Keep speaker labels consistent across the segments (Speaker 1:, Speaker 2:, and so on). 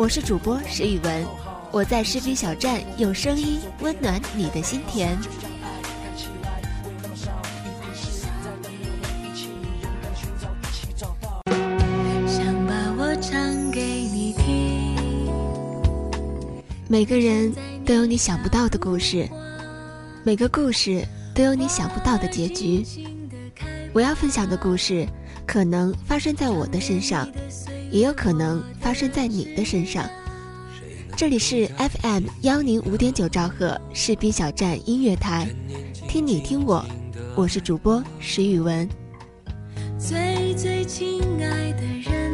Speaker 1: 我是主播石宇文，我在士兵小站用声音温暖你的心田。
Speaker 2: 想把我唱给你听。
Speaker 1: 每个人都有你想不到的故事，每个故事都有你想不到的结局。我要分享的故事，可能发生在我的身上，也有可能发生在你的身上。这里是 FM 幺零五点九兆赫士兵小站音乐台，听你听我，我是主播石宇文。
Speaker 2: 最最亲爱的人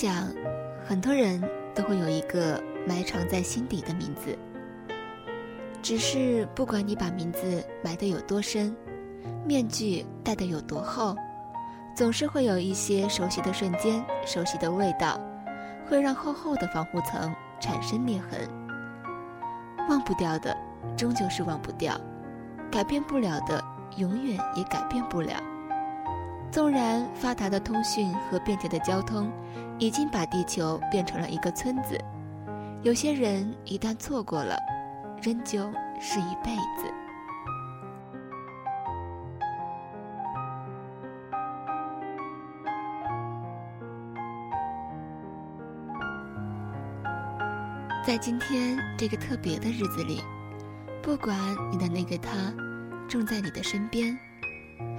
Speaker 1: 想，很多人都会有一个埋藏在心底的名字。只是不管你把名字埋得有多深，面具戴得有多厚，总是会有一些熟悉的瞬间、熟悉的味道，会让厚厚的防护层产生裂痕。忘不掉的，终究是忘不掉；改变不了的，永远也改变不了。纵然发达的通讯和便捷的交通，已经把地球变成了一个村子，有些人一旦错过了，仍旧是一辈子。在今天这个特别的日子里，不管你的那个他正在你的身边，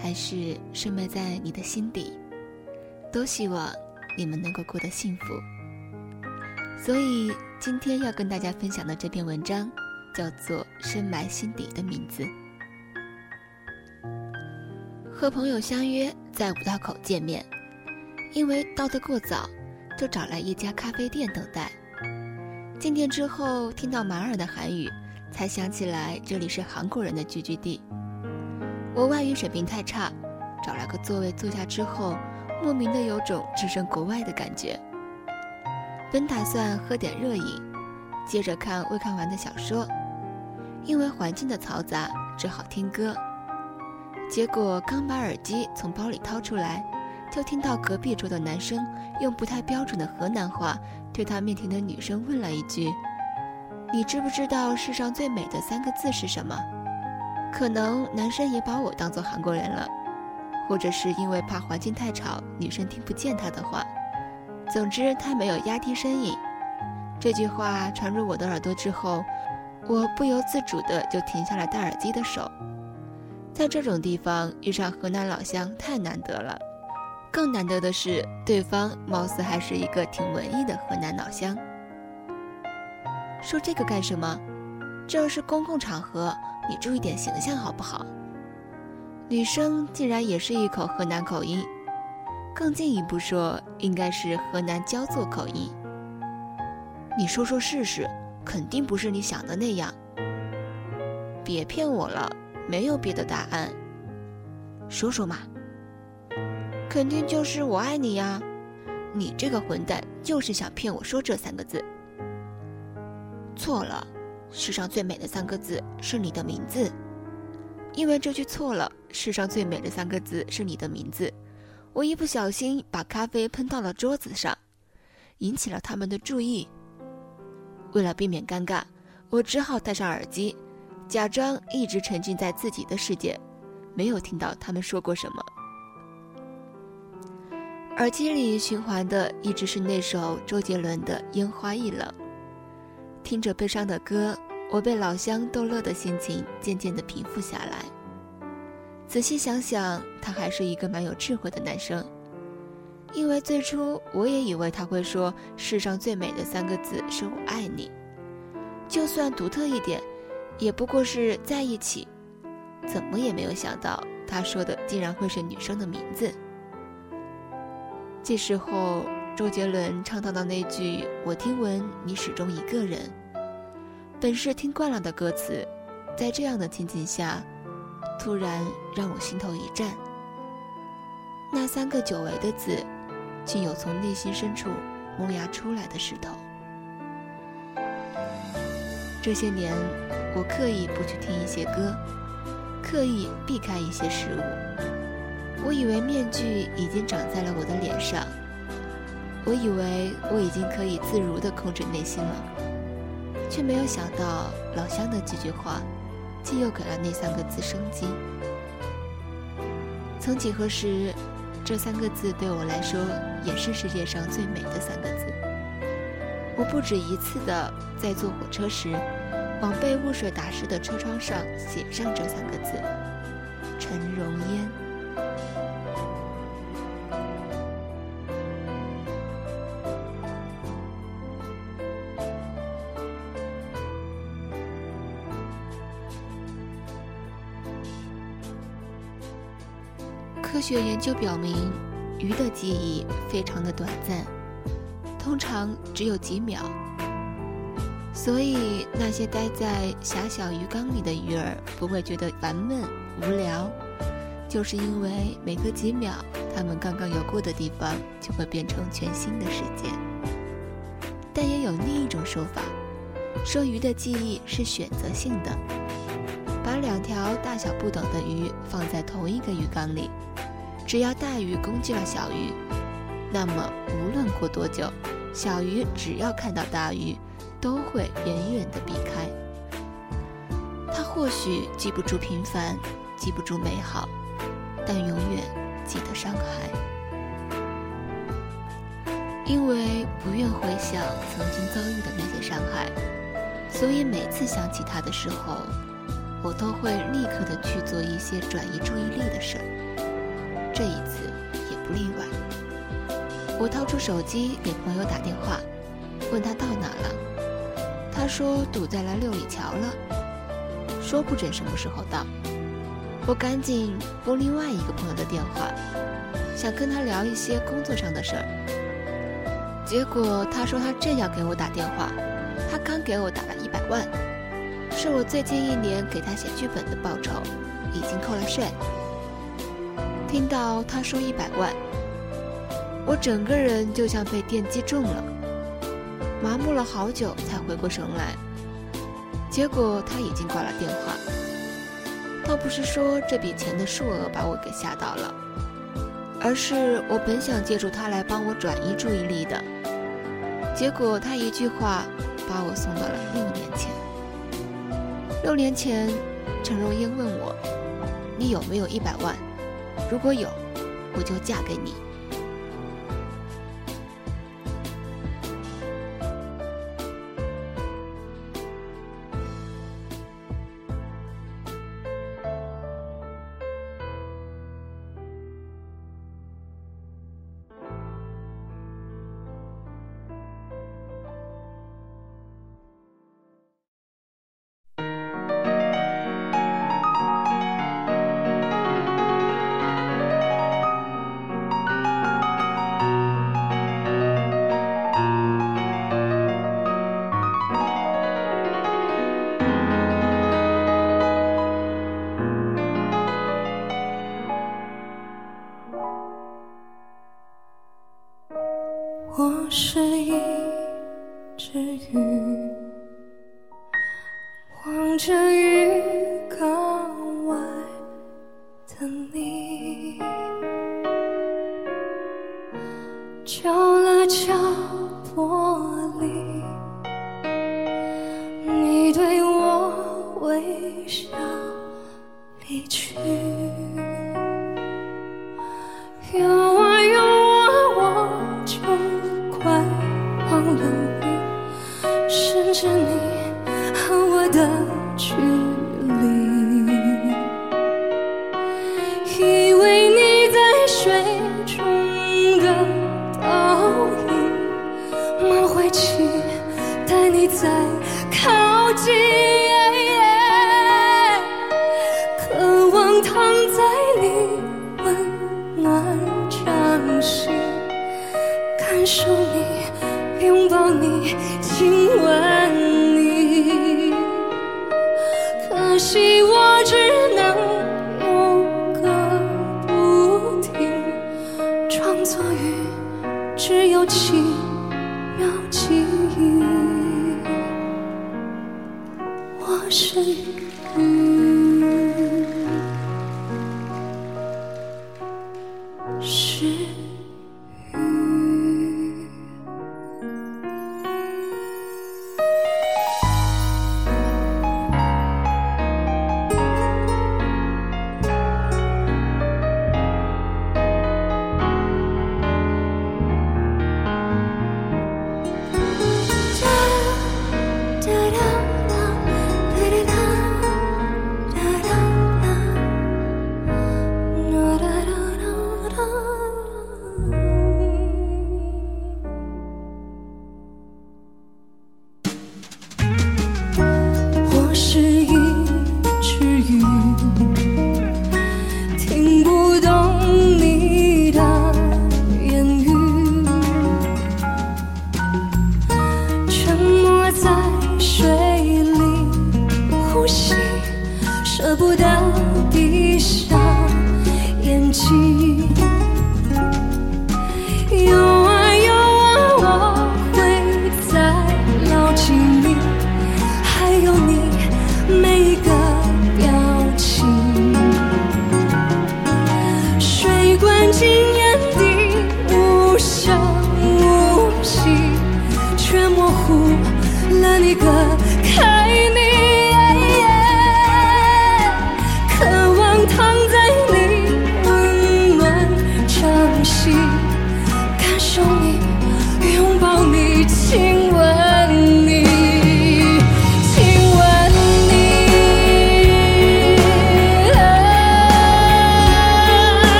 Speaker 1: 还是深埋在你的心底，都希望你们能够过得幸福。所以今天要跟大家分享的这篇文章。叫做深埋心底的名字。和朋友相约在五道口见面，因为到得过早，就找来一家咖啡店等待。进店之后，听到马尔的韩语，才想起来这里是韩国人的聚居地。我外语水平太差，找了个座位坐下之后，莫名的有种置身国外的感觉。本打算喝点热饮，接着看未看完的小说。因为环境的嘈杂，只好听歌。结果刚把耳机从包里掏出来，就听到隔壁桌的男生用不太标准的河南话对他面前的女生问了一句：“你知不知道世上最美的三个字是什么？”可能男生也把我当做韩国人了，或者是因为怕环境太吵，女生听不见他的话。总之，他没有压低声音。这句话传入我的耳朵之后。我不由自主的就停下了戴耳机的手，在这种地方遇上河南老乡太难得了，更难得的是对方貌似还是一个挺文艺的河南老乡。说这个干什么？这是公共场合，你注意点形象好不好？女生竟然也是一口河南口音，更进一步说应该是河南焦作口音。你说说试试。肯定不是你想的那样，别骗我了，没有别的答案。说说嘛，肯定就是我爱你呀！你这个混蛋，就是想骗我说这三个字。错了，世上最美的三个字是你的名字，因为这句错了，世上最美的三个字是你的名字。我一不小心把咖啡喷到了桌子上，引起了他们的注意。为了避免尴尬，我只好戴上耳机，假装一直沉浸在自己的世界，没有听到他们说过什么。耳机里循环的一直是那首周杰伦的《烟花易冷》。听着悲伤的歌，我被老乡逗乐的心情渐渐的平复下来。仔细想想，他还是一个蛮有智慧的男生。因为最初我也以为他会说世上最美的三个字是我爱你，就算独特一点，也不过是在一起。怎么也没有想到，他说的竟然会是女生的名字。这时候，周杰伦唱到的那句“我听闻你始终一个人”，本是听惯了的歌词，在这样的情景下，突然让我心头一颤。那三个久违的字，竟有从内心深处萌芽出来的势头。这些年，我刻意不去听一些歌，刻意避开一些事物。我以为面具已经长在了我的脸上，我以为我已经可以自如地控制内心了，却没有想到老乡的几句话，既又给了那三个字生机。曾几何时。这三个字对我来说也是世界上最美的三个字。我不止一次的在坐火车时，往被雾水打湿的车窗上写上这三个字：陈荣烟。科学研究表明，鱼的记忆非常的短暂，通常只有几秒。所以那些待在狭小鱼缸里的鱼儿不会觉得烦闷无聊，就是因为每隔几秒，它们刚刚游过的地方就会变成全新的世界。但也有另一种说法，说鱼的记忆是选择性的，把两条大小不等的鱼放在同一个鱼缸里。只要大鱼攻击了小鱼，那么无论过多久，小鱼只要看到大鱼，都会远远地避开。它或许记不住平凡，记不住美好，但永远记得伤害。因为不愿回想曾经遭遇的那些伤害，所以每次想起他的时候，我都会立刻的去做一些转移注意力的事儿。这一次也不例外。我掏出手机给朋友打电话，问他到哪了。他说堵在了六里桥了，说不准什么时候到。我赶紧拨另外一个朋友的电话，想跟他聊一些工作上的事儿。结果他说他正要给我打电话，他刚给我打了一百万，是我最近一年给他写剧本的报酬，已经扣了税。听到他说一百万，我整个人就像被电击中了，麻木了好久才回过神来。结果他已经挂了电话。倒不是说这笔钱的数额把我给吓到了，而是我本想借助他来帮我转移注意力的，结果他一句话把我送到了六年前。六年前，陈荣英问我：“你有没有一百万？”如果有，我就嫁给你。
Speaker 2: 望着雨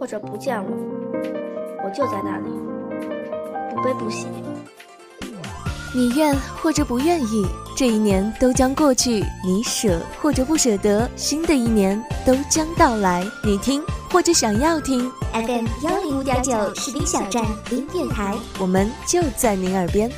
Speaker 3: 或者不见了，我就在那里，不悲不喜。
Speaker 1: 你愿或者不愿意，这一年都将过去；你舍或者不舍得，新的一年都将到来。你听或者想要听
Speaker 4: ，FM 幺零五点九士兵小站音乐台，
Speaker 1: 我们就在您耳边。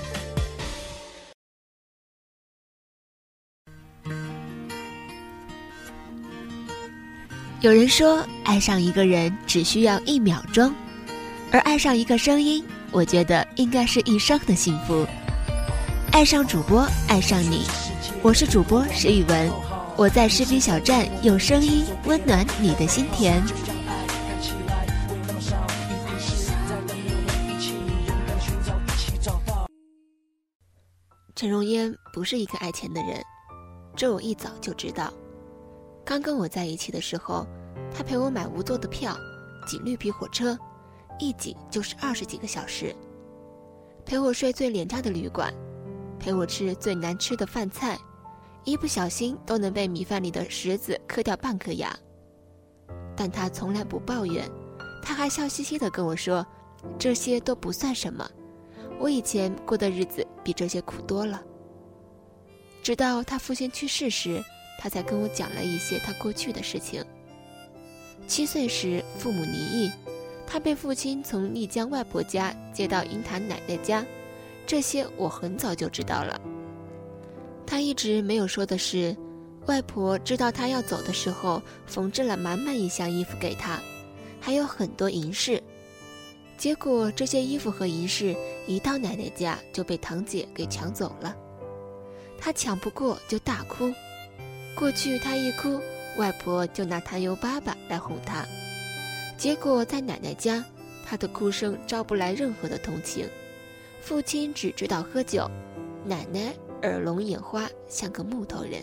Speaker 1: 有人说，爱上一个人只需要一秒钟，而爱上一个声音，我觉得应该是一生的幸福。爱上主播，爱上你，我是主播石宇文，我在视频小站用声音温暖你的心田。陈荣烟不是一个爱钱的人，这我一早就知道。刚跟我在一起的时候，他陪我买无座的票，挤绿皮火车，一挤就是二十几个小时；陪我睡最廉价的旅馆，陪我吃最难吃的饭菜，一不小心都能被米饭里的石子磕掉半颗牙。但他从来不抱怨，他还笑嘻嘻地跟我说：“这些都不算什么，我以前过的日子比这些苦多了。”直到他父亲去世时。他才跟我讲了一些他过去的事情。七岁时，父母离异，他被父亲从丽江外婆家接到鹰潭奶奶家，这些我很早就知道了。他一直没有说的是，外婆知道他要走的时候，缝制了满满一箱衣服给他，还有很多银饰。结果这些衣服和银饰一到奶奶家就被堂姐给抢走了，他抢不过就大哭。过去他一哭，外婆就拿糖油粑粑来哄他。结果在奶奶家，他的哭声招不来任何的同情。父亲只知道喝酒，奶奶耳聋眼花，像个木头人。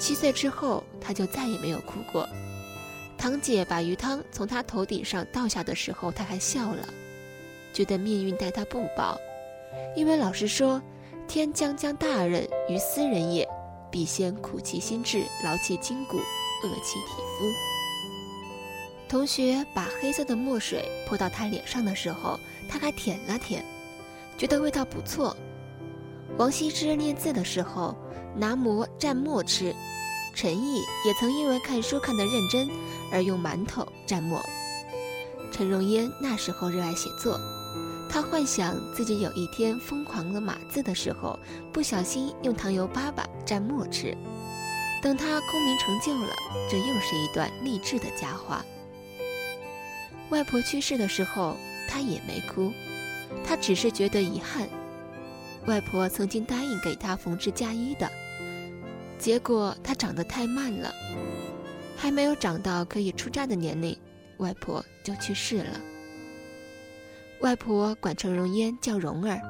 Speaker 1: 七岁之后，他就再也没有哭过。堂姐把鱼汤从他头顶上倒下的时候，他还笑了，觉得命运待他不薄。因为老师说：“天将降大任于斯人也，必先苦其心志，劳其筋骨，饿其体肤。”同学把黑色的墨水泼到他脸上的时候，他还舔了舔，觉得味道不错。王羲之练字的时候，拿馍蘸墨吃。陈毅也曾因为看书看得认真而用馒头蘸墨。陈荣烟那时候热爱写作，他幻想自己有一天疯狂了码字的时候，不小心用糖油粑粑蘸墨吃。等他功名成就了，这又是一段励志的佳话。外婆去世的时候，他也没哭，他只是觉得遗憾。外婆曾经答应给他缝制嫁衣的。结果他长得太慢了，还没有长到可以出嫁的年龄，外婆就去世了。外婆管陈荣烟叫蓉儿，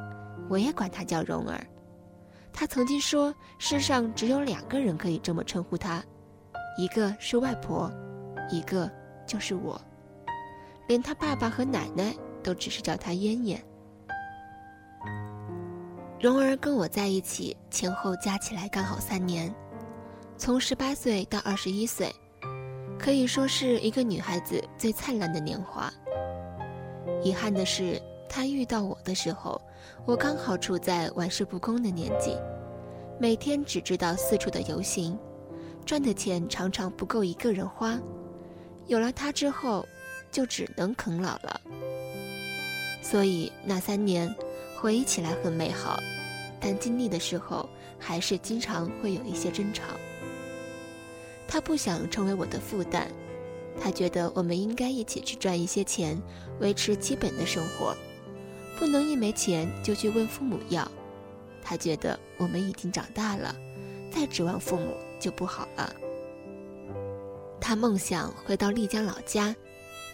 Speaker 1: 我也管她叫蓉儿。她曾经说，世上只有两个人可以这么称呼她，一个是外婆，一个就是我。连她爸爸和奶奶都只是叫她燕燕。蓉儿跟我在一起，前后加起来刚好三年，从十八岁到二十一岁，可以说是一个女孩子最灿烂的年华。遗憾的是，他遇到我的时候，我刚好处在玩世不恭的年纪，每天只知道四处的游行，赚的钱常常不够一个人花。有了他之后，就只能啃老了。所以那三年。回忆起来很美好，但经历的时候还是经常会有一些争吵。他不想成为我的负担，他觉得我们应该一起去赚一些钱，维持基本的生活，不能一没钱就去问父母要。他觉得我们已经长大了，再指望父母就不好了。他梦想回到丽江老家，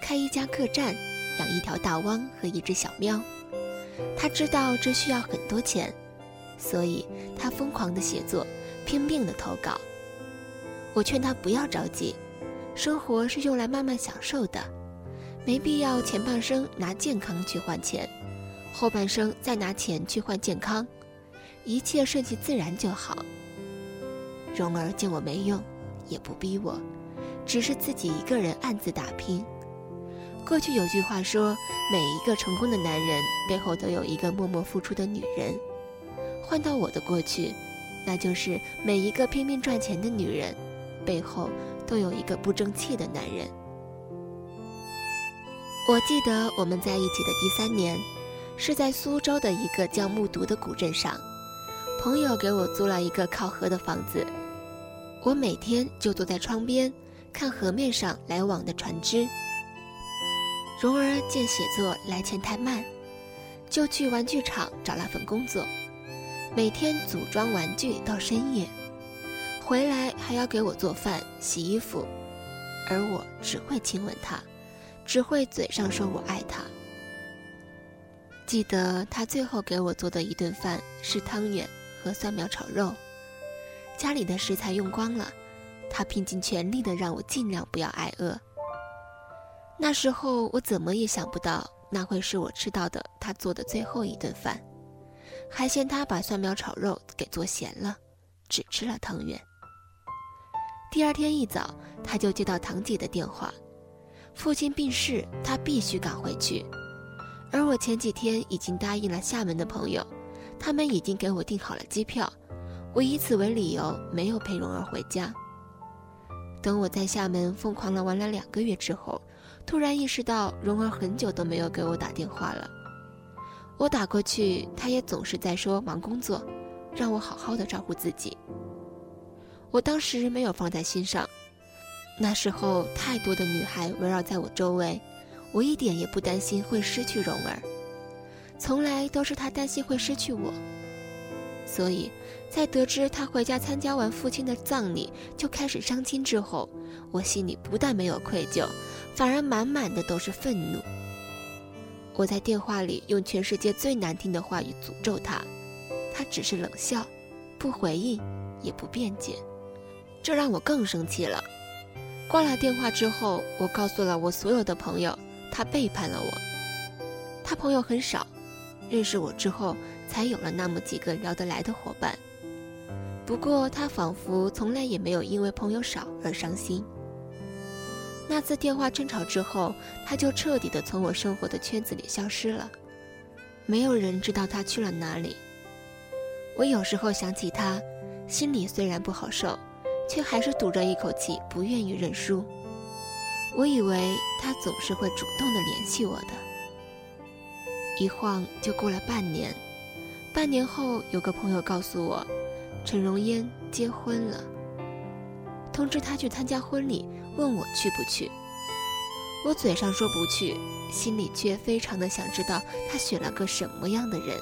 Speaker 1: 开一家客栈，养一条大汪和一只小喵。他知道这需要很多钱，所以他疯狂的写作，拼命的投稿。我劝他不要着急，生活是用来慢慢享受的，没必要前半生拿健康去换钱，后半生再拿钱去换健康，一切顺其自然就好。蓉儿见我没用，也不逼我，只是自己一个人暗自打拼。过去有句话说，每一个成功的男人背后都有一个默默付出的女人。换到我的过去，那就是每一个拼命赚钱的女人，背后都有一个不争气的男人。我记得我们在一起的第三年，是在苏州的一个叫木渎的古镇上，朋友给我租了一个靠河的房子，我每天就坐在窗边，看河面上来往的船只。蓉儿见写作来钱太慢，就去玩具厂找了份工作，每天组装玩具到深夜，回来还要给我做饭、洗衣服，而我只会亲吻他，只会嘴上说我爱他。记得他最后给我做的一顿饭是汤圆和蒜苗炒肉，家里的食材用光了，他拼尽全力的让我尽量不要挨饿。那时候我怎么也想不到，那会是我吃到的他做的最后一顿饭，还嫌他把蒜苗炒肉给做咸了，只吃了汤圆。第二天一早，他就接到堂姐的电话，父亲病逝，他必须赶回去。而我前几天已经答应了厦门的朋友，他们已经给我订好了机票，我以此为理由没有陪蓉儿回家。等我在厦门疯狂了玩了两个月之后。突然意识到，蓉儿很久都没有给我打电话了。我打过去，她也总是在说忙工作，让我好好的照顾自己。我当时没有放在心上。那时候太多的女孩围绕在我周围，我一点也不担心会失去蓉儿，从来都是她担心会失去我。所以，在得知他回家参加完父亲的葬礼就开始伤心之后，我心里不但没有愧疚，反而满满的都是愤怒。我在电话里用全世界最难听的话语诅咒他，他只是冷笑，不回应，也不辩解，这让我更生气了。挂了电话之后，我告诉了我所有的朋友，他背叛了我。他朋友很少，认识我之后才有了那么几个聊得来的伙伴。不过他仿佛从来也没有因为朋友少而伤心。那次电话争吵之后，他就彻底的从我生活的圈子里消失了，没有人知道他去了哪里。我有时候想起他，心里虽然不好受，却还是堵着一口气，不愿意认输。我以为他总是会主动的联系我的。一晃就过了半年，半年后，有个朋友告诉我，陈荣烟结婚了，通知他去参加婚礼，问我去不去。我嘴上说不去，心里却非常的想知道他选了个什么样的人。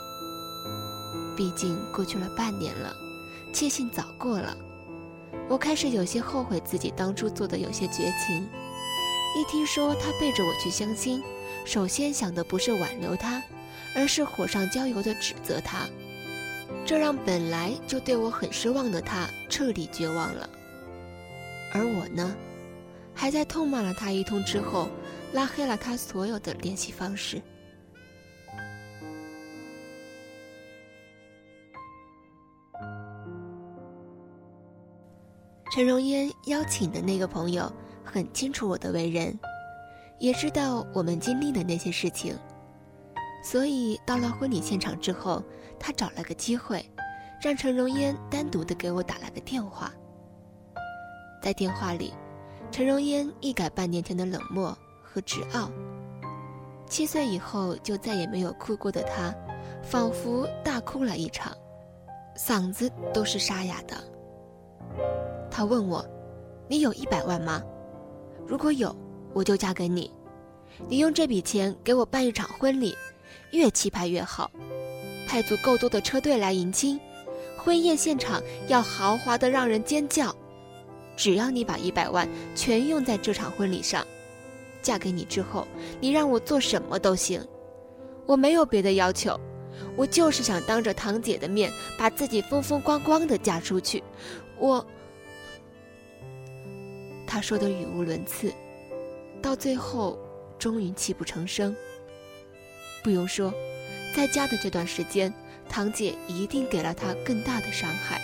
Speaker 1: 毕竟过去了半年了，庆幸早过了，我开始有些后悔自己当初做的有些绝情。一听说他背着我去相亲。首先想的不是挽留他，而是火上浇油的指责他，这让本来就对我很失望的他彻底绝望了。而我呢，还在痛骂了他一通之后，拉黑了他所有的联系方式。陈荣烟邀请的那个朋友很清楚我的为人。也知道我们经历的那些事情，所以到了婚礼现场之后，他找了个机会，让陈荣烟单独的给我打了个电话。在电话里，陈荣烟一改半年前的冷漠和执拗，七岁以后就再也没有哭过的他，仿佛大哭了一场，嗓子都是沙哑的。他问我：“你有一百万吗？如果有。”我就嫁给你，你用这笔钱给我办一场婚礼，越气派越好，派足够多的车队来迎亲，婚宴现场要豪华的让人尖叫。只要你把一百万全用在这场婚礼上，嫁给你之后，你让我做什么都行，我没有别的要求，我就是想当着堂姐的面把自己风风光光的嫁出去。我，他说的语无伦次。到最后，终于泣不成声。不用说，在家的这段时间，堂姐一定给了他更大的伤害。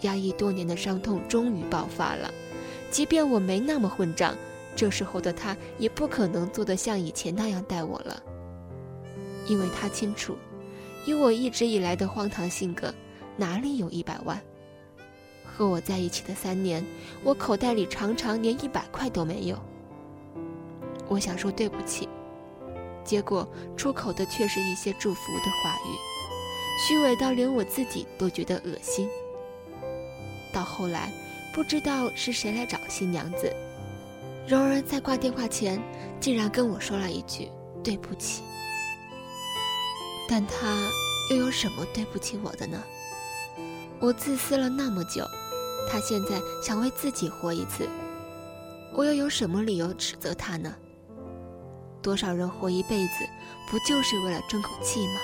Speaker 1: 压抑多年的伤痛终于爆发了。即便我没那么混账，这时候的他也不可能做得像以前那样待我了。因为他清楚，以我一直以来的荒唐性格，哪里有一百万？和我在一起的三年，我口袋里常常连一百块都没有。我想说对不起，结果出口的却是一些祝福的话语，虚伪到连我自己都觉得恶心。到后来，不知道是谁来找新娘子，蓉儿在挂电话前竟然跟我说了一句对不起。但他又有什么对不起我的呢？我自私了那么久，他现在想为自己活一次，我又有什么理由指责他呢？多少人活一辈子，不就是为了争口气吗？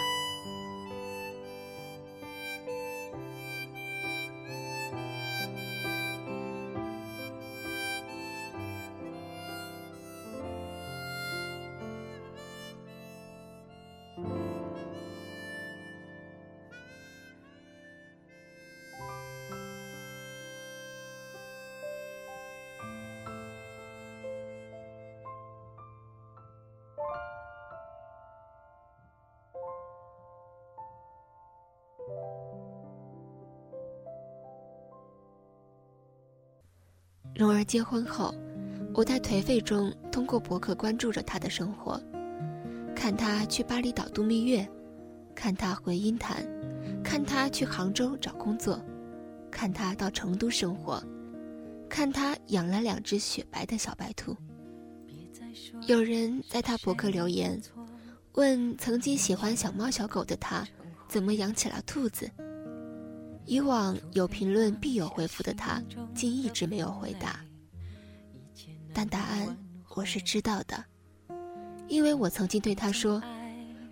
Speaker 1: 蓉儿结婚后，我在颓废中通过博客关注着她的生活，看她去巴厘岛度蜜月，看她回鹰潭，看她去杭州找工作，看她到成都生活，看她养了两只雪白的小白兔。有人在他博客留言，问曾经喜欢小猫小狗的他，怎么养起了兔子？以往有评论必有回复的他，竟一直没有回答。但答案我是知道的，因为我曾经对他说：“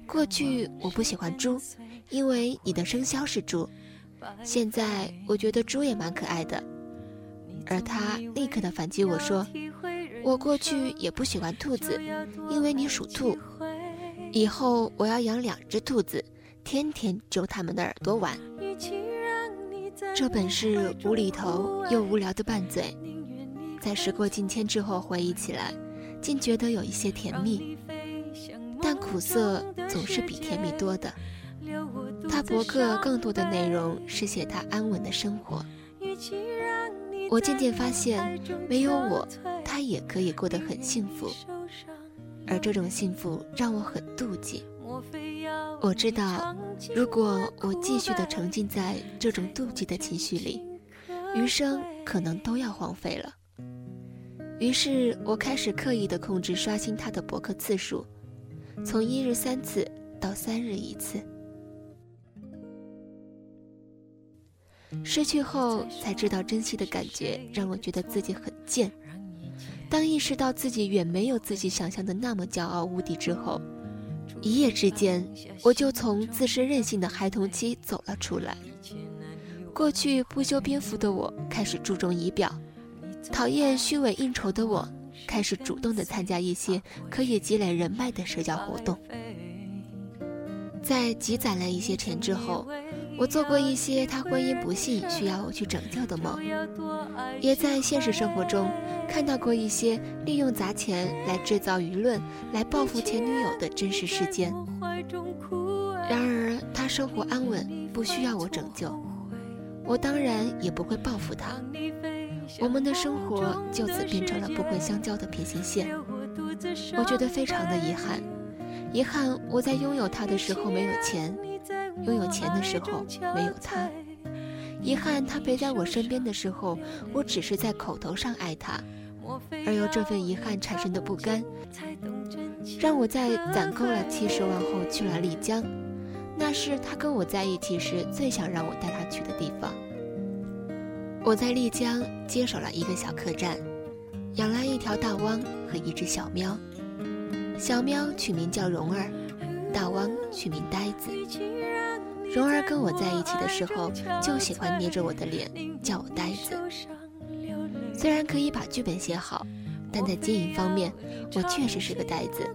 Speaker 1: 过去我不喜欢猪，因为你的生肖是猪。现在我觉得猪也蛮可爱的。”而他立刻的反击我说：“我过去也不喜欢兔子，因为你属兔。以后我要养两只兔子，天天揪它们的耳朵玩。”这本是无厘头又无聊的拌嘴，在时过境迁之后回忆起来，竟觉得有一些甜蜜。但苦涩总是比甜蜜多的。他博客更多的内容是写他安稳的生活。我渐渐发现，没有我，他也可以过得很幸福，而这种幸福让我很妒忌。我知道，如果我继续的沉浸在这种妒忌的情绪里，余生可能都要荒废了。于是我开始刻意的控制刷新他的博客次数，从一日三次到三日一次。失去后才知道珍惜的感觉，让我觉得自己很贱。当意识到自己远没有自己想象的那么骄傲无敌之后，一夜之间，我就从自身任性的孩童期走了出来。过去不修边幅的我，开始注重仪表；讨厌虚伪应酬的我，开始主动的参加一些可以积累人脉的社交活动。在积攒了一些钱之后。我做过一些他婚姻不幸需要我去拯救的梦，也在现实生活中看到过一些利用砸钱来制造舆论、来报复前女友的真实事件。然而他生活安稳，不需要我拯救，我当然也不会报复他。我们的生活就此变成了不会相交的平行线。我觉得非常的遗憾，遗憾我在拥有他的时候没有钱。拥有钱的时候没有他，遗憾他陪在我身边的时候，我只是在口头上爱他，而由这份遗憾产生的不甘，让我在攒够了七十万后去了丽江，那是他跟我在一起时最想让我带他去的地方。我在丽江接手了一个小客栈，养了一条大汪和一只小喵，小喵取名叫蓉儿，大汪取名呆子。蓉儿跟我在一起的时候，就喜欢捏着我的脸，叫我呆子。虽然可以把剧本写好，但在经营方面，我确实是个呆子。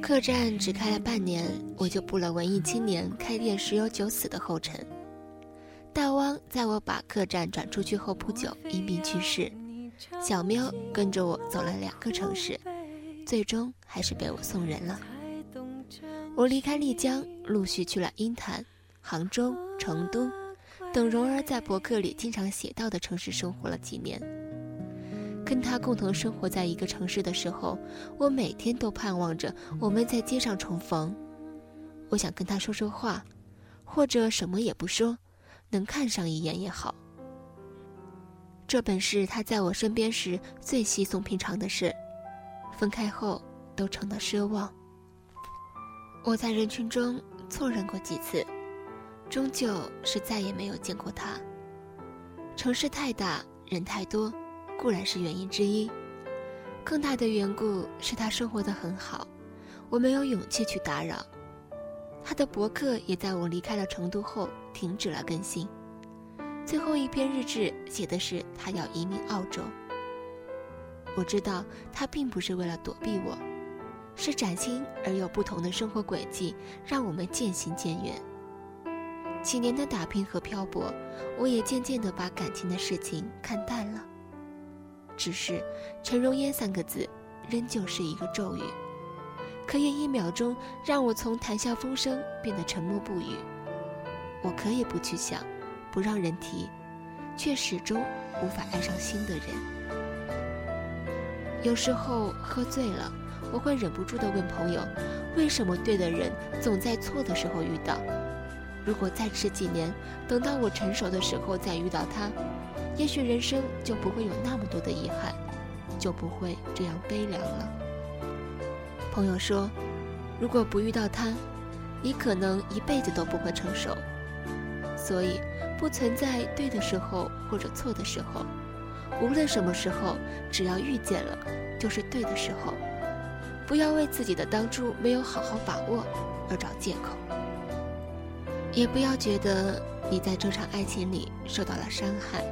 Speaker 1: 客栈只开了半年，我就步了文艺青年开店十有九死的后尘。大汪在我把客栈转出去后不久因病去世，小喵跟着我走了两个城市，最终还是被我送人了。我离开丽江，陆续去了鹰潭、杭州、成都等蓉儿在博客里经常写到的城市生活了几年。跟他共同生活在一个城市的时候，我每天都盼望着我们在街上重逢。我想跟他说说话，或者什么也不说，能看上一眼也好。这本是他在我身边时最稀松平常的事，分开后都成了奢望。我在人群中错认过几次，终究是再也没有见过他。城市太大，人太多，固然是原因之一，更大的缘故是他生活的很好，我没有勇气去打扰。他的博客也在我离开了成都后停止了更新，最后一篇日志写的是他要移民澳洲。我知道他并不是为了躲避我。是崭新而又不同的生活轨迹，让我们渐行渐远。几年的打拼和漂泊，我也渐渐地把感情的事情看淡了。只是“陈荣烟”三个字，仍旧是一个咒语，可以一秒钟让我从谈笑风生变得沉默不语。我可以不去想，不让人提，却始终无法爱上新的人。有时候喝醉了。我会忍不住地问朋友：“为什么对的人总在错的时候遇到？如果再迟几年，等到我成熟的时候再遇到他，也许人生就不会有那么多的遗憾，就不会这样悲凉了。”朋友说：“如果不遇到他，你可能一辈子都不会成熟。”所以，不存在对的时候或者错的时候，无论什么时候，只要遇见了，就是对的时候。不要为自己的当初没有好好把握而找借口，也不要觉得你在这场爱情里受到了伤害，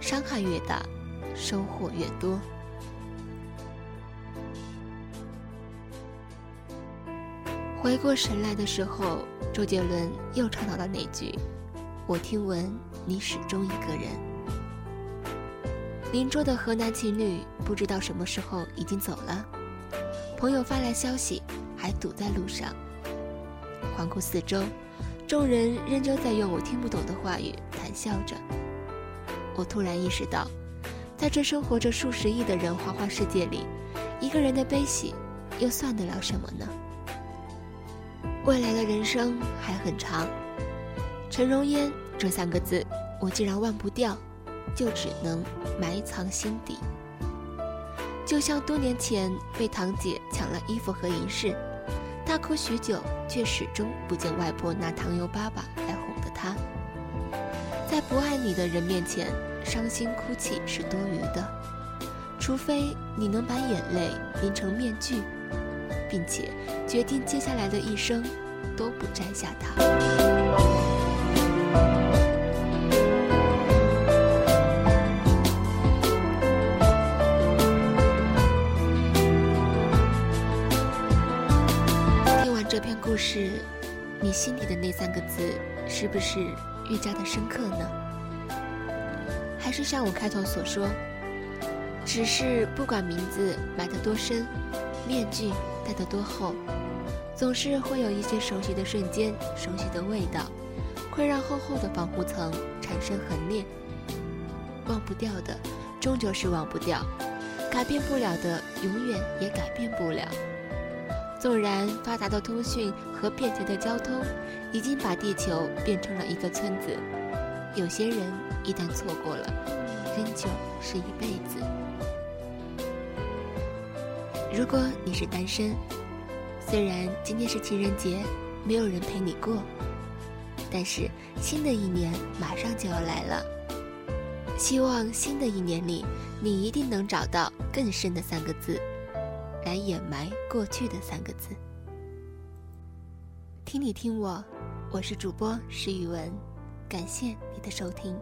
Speaker 1: 伤害越大，收获越多。回过神来的时候，周杰伦又唱到了那句：“我听闻你始终一个人。”邻桌的河南情侣不知道什么时候已经走了，朋友发来消息，还堵在路上。环顾四周，众人仍旧在用我听不懂的话语谈笑着。我突然意识到，在这生活着数十亿的人花花世界里，一个人的悲喜，又算得了什么呢？未来的人生还很长，陈荣烟这三个字，我既然忘不掉，就只能埋藏心底。就像多年前被堂姐抢了衣服和银饰，大哭许久，却始终不见外婆拿糖油粑粑来哄的他。在不爱你的人面前，伤心哭泣是多余的，除非你能把眼泪凝成面具。并且决定接下来的一生都不摘下它。是，你心里的那三个字是不是愈加的深刻呢？还是像我开头所说，只是不管名字埋得多深，面具。戴得多厚，总是会有一些熟悉的瞬间，熟悉的味道，会让厚厚的防护层产生痕裂。忘不掉的，终究是忘不掉；改变不了的，永远也改变不了。纵然发达的通讯和便捷的交通，已经把地球变成了一个村子，有些人一旦错过了，仍旧是一辈子。如果你是单身，虽然今天是情人节，没有人陪你过，但是新的一年马上就要来了。希望新的一年里，你一定能找到更深的三个字，来掩埋过去的三个字。听你听我，我是主播石宇文，感谢你的收听。